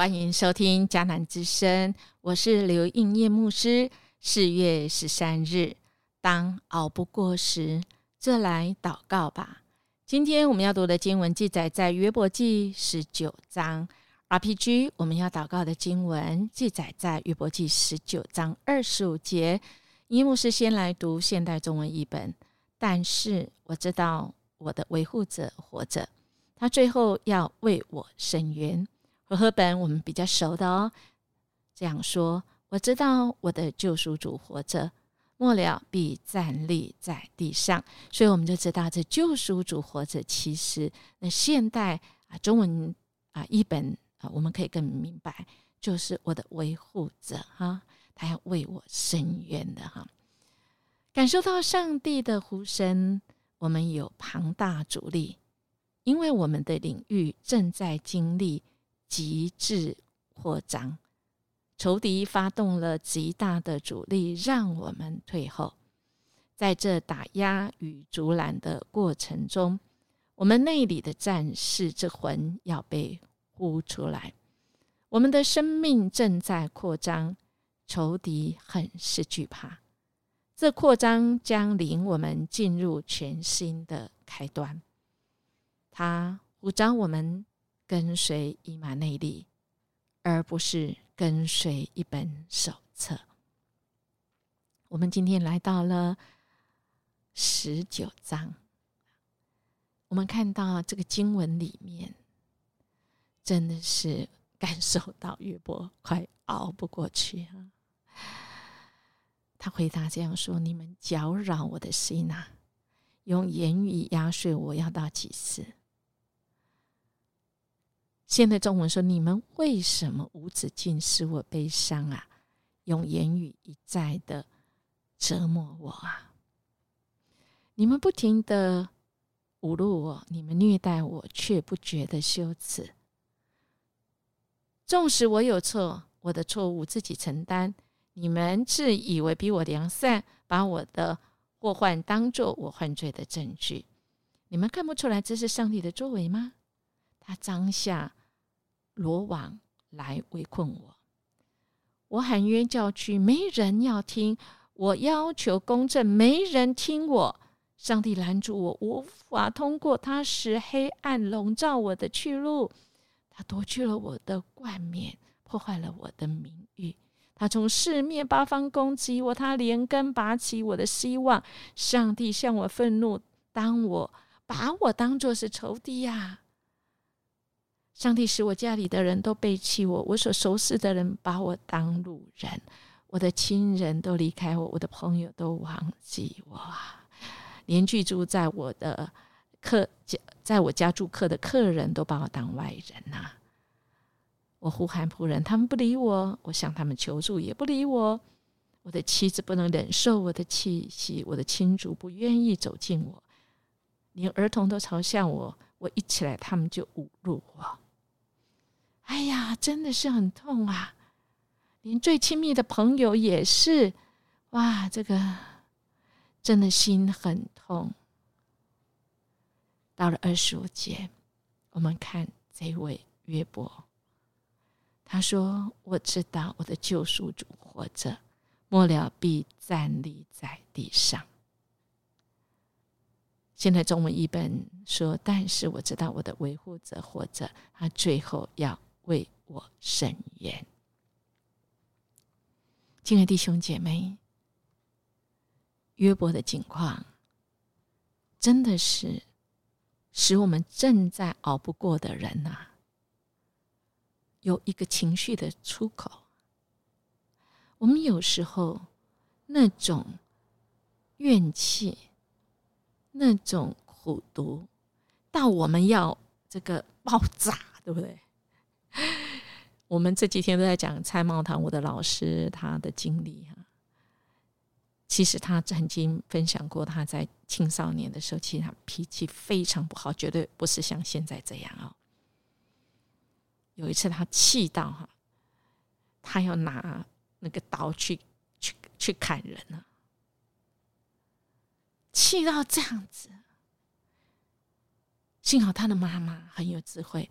欢迎收听迦南之声，我是刘应叶牧师。四月十三日，当熬不过时，就来祷告吧。今天我们要读的经文记载在约伯记十九章。RPG 我们要祷告的经文记载在约伯记十九章二十五节。伊牧师先来读现代中文译本，但是我知道我的维护者活着，他最后要为我伸冤。和合本我们比较熟的哦，这样说，我知道我的救赎主活着，末了必站立在地上，所以我们就知道这救赎主活着。其实那现代啊中文啊译本啊，我们可以更明白，就是我的维护者哈，他要为我伸冤的哈。感受到上帝的呼声，我们有庞大阻力，因为我们的领域正在经历。极致扩张，仇敌发动了极大的阻力，让我们退后。在这打压与阻拦的过程中，我们内里的战士之魂要被呼出来。我们的生命正在扩张，仇敌很是惧怕。这扩张将领我们进入全新的开端。他呼召我们。跟随伊玛内利，而不是跟随一本手册。我们今天来到了十九章，我们看到这个经文里面，真的是感受到约伯快熬不过去啊！他回答这样说：“你们搅扰我的心啊，用言语压碎我，要到几时？”现在中文说：“你们为什么无止境使我悲伤啊？用言语一再的折磨我啊！你们不停的侮辱我，你们虐待我，却不觉得羞耻。纵使我有错，我的错误自己承担。你们自以为比我良善，把我的祸患当作我犯罪的证据。你们看不出来这是上帝的作为吗？他当下。”罗网来围困我，我喊冤叫屈，没人要听；我要求公正，没人听我。上帝拦住我，无法通过。他使黑暗笼罩我的去路，他夺去了我的冠冕，破坏了我的名誉。他从四面八方攻击我，他连根拔起我的希望。上帝向我愤怒，当我把我当作是仇敌呀。上帝使我家里的人都背弃我，我所熟识的人把我当路人，我的亲人都离开我，我的朋友都忘记我，连居住在我的客家，在我家住客的客人都把我当外人呐。我呼喊仆人，他们不理我；我向他们求助，也不理我。我的妻子不能忍受我的气息，我的亲族不愿意走近我，连儿童都嘲笑我。我一起来，他们就侮辱我。哎呀，真的是很痛啊！连最亲密的朋友也是，哇，这个真的心很痛。到了二十五节，我们看这位约伯，他说：“我知道我的救赎主活着，末了必站立在地上。”现在中文译本说：“但是我知道我的维护者活着，他最后要。”为我伸冤，亲爱的弟兄姐妹，约伯的境况真的是使我们正在熬不过的人呐，有一个情绪的出口。我们有时候那种怨气、那种苦毒，到我们要这个爆炸，对不对？我们这几天都在讲蔡茂堂，我的老师他的经历哈。其实他曾经分享过，他在青少年的时候，其实他脾气非常不好，绝对不是像现在这样哦。有一次他气到哈，他要拿那个刀去去去砍人了，气到这样子。幸好他的妈妈很有智慧。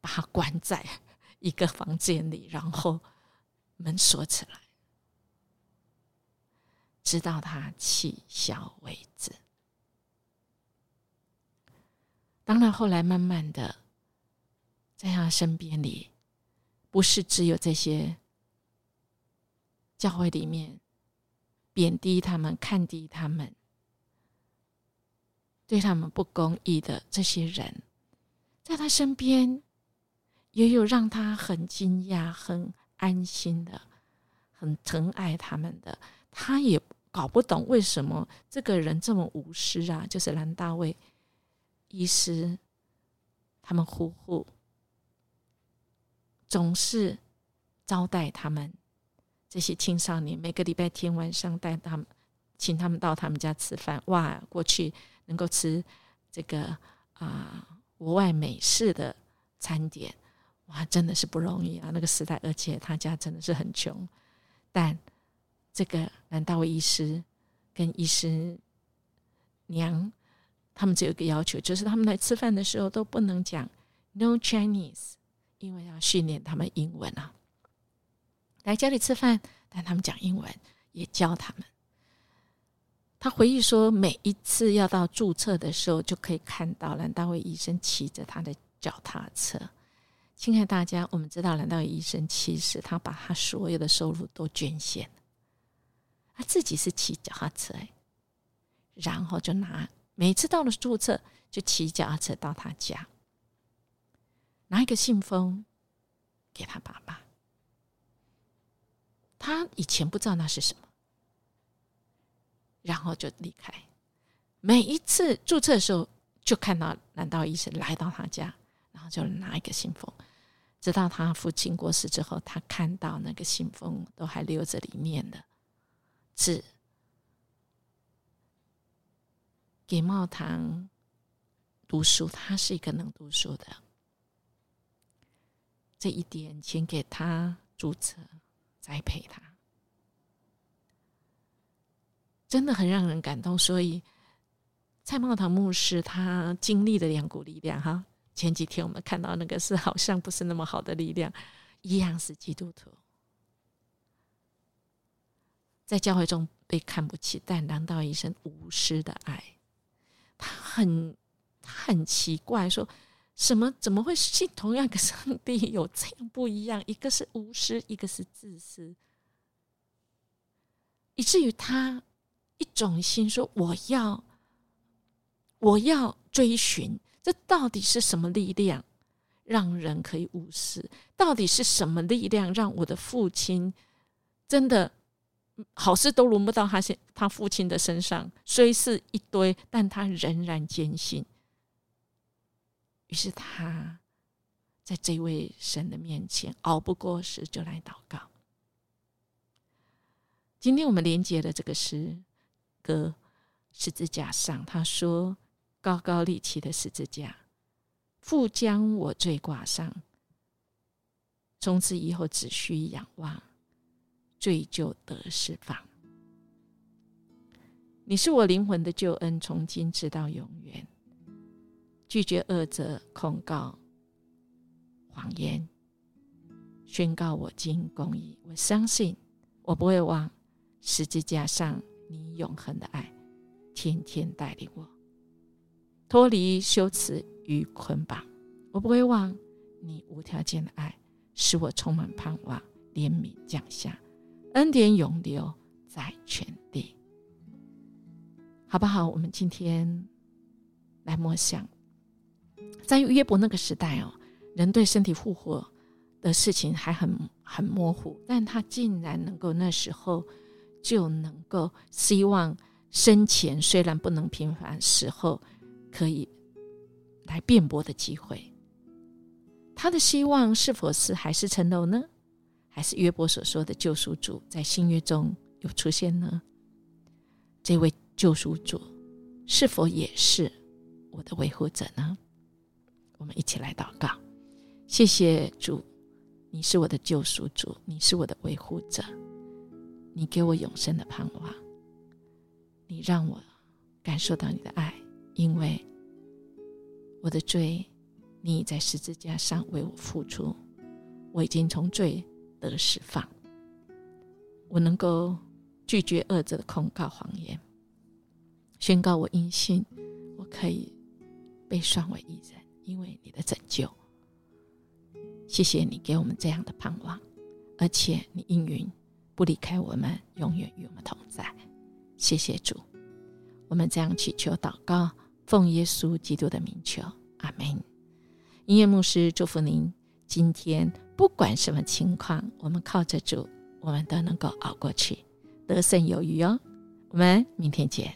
把他关在一个房间里，然后门锁起来，直到他气消为止。当然，后来慢慢的，在他身边里，不是只有这些教会里面贬低他们、看低他们、对他们不公义的这些人，在他身边，也有让他很惊讶、很安心的、很疼爱他们的。他也搞不懂为什么这个人这么无私啊，就是兰大卫。医师，他们夫妇总是招待他们这些青少年，每个礼拜天晚上带他们，请他们到他们家吃饭。哇，过去能够吃这个啊国外美式的餐点，哇，真的是不容易啊！那个时代，而且他家真的是很穷。但这个南大卫医师跟医师娘。他们只有一个要求，就是他们来吃饭的时候都不能讲 “no Chinese”，因为要训练他们英文啊。来家里吃饭，但他们讲英文，也教他们。他回忆说，每一次要到注册的时候，就可以看到兰大卫医生骑着他的脚踏车。亲爱大家，我们知道蓝道医生其实他把他所有的收入都捐献了，他自己是骑脚踏车，然后就拿。每次到了注册，就骑脚踏车到他家，拿一个信封给他爸爸。他以前不知道那是什么，然后就离开。每一次注册的时候，就看到南道医生来到他家，然后就拿一个信封。直到他父亲过世之后，他看到那个信封都还留着里面的字。给茂堂读书，他是一个能读书的。这一点，请给他注册栽培他，真的很让人感动。所以，蔡茂堂牧师他经历了两股力量哈。前几天我们看到那个是好像不是那么好的力量，一样是基督徒，在教会中被看不起，但难道一生无私的爱？他很他很奇怪，说什么怎么会信同样一个上帝有这样不一样？一个是无私，一个是自私，以至于他一种心说：“我要我要追寻，这到底是什么力量让人可以无视？到底是什么力量让我的父亲真的？”好事都轮不到他，现他父亲的身上，虽是一堆，但他仍然坚信。于是他在这位神的面前熬不过时，就来祷告。今天我们连接的这个诗歌十字架上，他说：“高高立起的十字架，父将我罪挂上，从此以后只需仰望。”罪就得释放。你是我灵魂的救恩，从今直到永远。拒绝恶者控告谎言，宣告我今公义。我相信，我不会忘十字架上你永恒的爱，天天带领我脱离羞耻与捆绑。我不会忘你无条件的爱，使我充满盼望，怜悯降下。恩典永留在全地，好不好？我们今天来默想，在约伯那个时代哦，人对身体复活的事情还很很模糊，但他竟然能够那时候就能够希望生前虽然不能平凡，死后可以来辩驳的机会，他的希望是否是还是成楼呢？还是约伯所说的救赎主在新约中有出现呢？这位救赎主是否也是我的维护者呢？我们一起来祷告，谢谢主，你是我的救赎主，你是我的维护者，你给我永生的盼望，你让我感受到你的爱，因为我的罪你已在十字架上为我付出，我已经从罪得释放，我能够拒绝恶者的控告谎言，宣告我因信，我可以被算为义人，因为你的拯救。谢谢你给我们这样的盼望，而且你应允不离开我们，永远与我们同在。谢谢主，我们这样祈求祷告，奉耶稣基督的名求，阿门。音乐牧师祝福您，今天不管什么情况，我们靠着主，我们都能够熬过去，得胜有余哦。我们明天见。